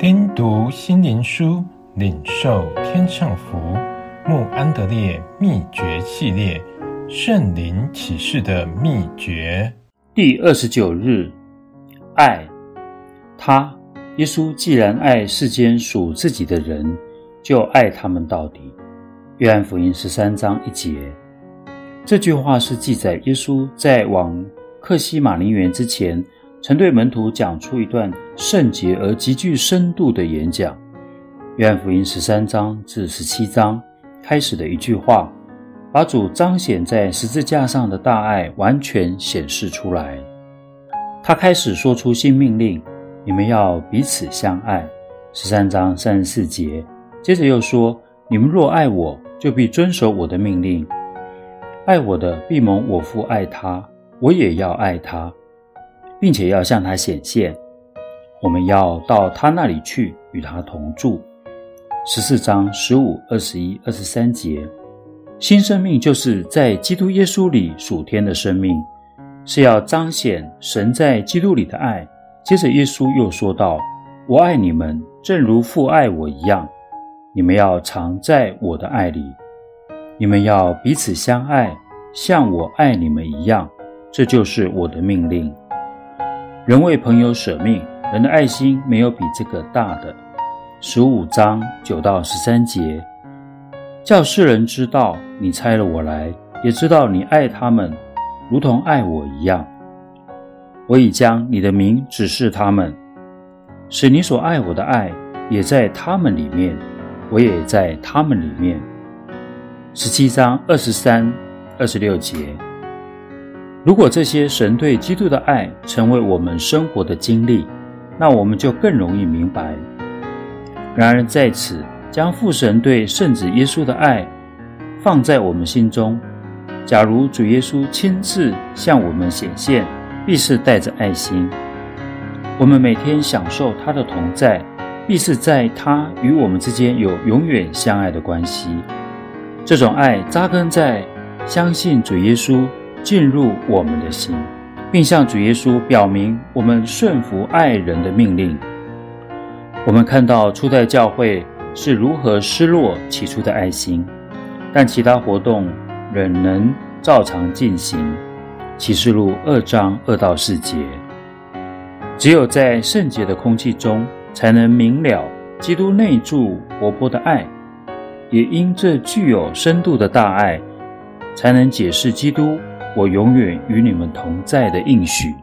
听读心灵书，领受天上福。穆安德烈秘诀系列：圣灵启示的秘诀。第二十九日，爱他。耶稣既然爱世间属自己的人，就爱他们到底。约翰福音十三章一节。这句话是记载耶稣在往客西马尼园之前。曾对门徒讲出一段圣洁而极具深度的演讲。约翰福音十三章至十七章开始的一句话，把主彰显在十字架上的大爱完全显示出来。他开始说出新命令：你们要彼此相爱。十三章三十四节，接着又说：你们若爱我，就必遵守我的命令。爱我的，必蒙我父爱他，我也要爱他。并且要向他显现，我们要到他那里去，与他同住。十四章十五、二十一、二十三节，新生命就是在基督耶稣里属天的生命，是要彰显神在基督里的爱。接着耶稣又说道：“我爱你们，正如父爱我一样，你们要常在我的爱里。你们要彼此相爱，像我爱你们一样，这就是我的命令。”人为朋友舍命，人的爱心没有比这个大的。十五章九到十三节，叫世人知道你差了我来，也知道你爱他们，如同爱我一样。我已将你的名指示他们，使你所爱我的爱也在他们里面，我也在他们里面。十七章二十三、二十六节。如果这些神对基督的爱成为我们生活的经历，那我们就更容易明白。然而在此，将父神对圣子耶稣的爱放在我们心中，假如主耶稣亲自向我们显现，必是带着爱心。我们每天享受他的同在，必是在他与我们之间有永远相爱的关系。这种爱扎根在相信主耶稣。进入我们的心，并向主耶稣表明我们顺服爱人的命令。我们看到初代教会是如何失落起初的爱心，但其他活动仍能照常进行。启示录二章二到四节。只有在圣洁的空气中，才能明了基督内住活泼的爱，也因这具有深度的大爱，才能解释基督。我永远与你们同在的应许。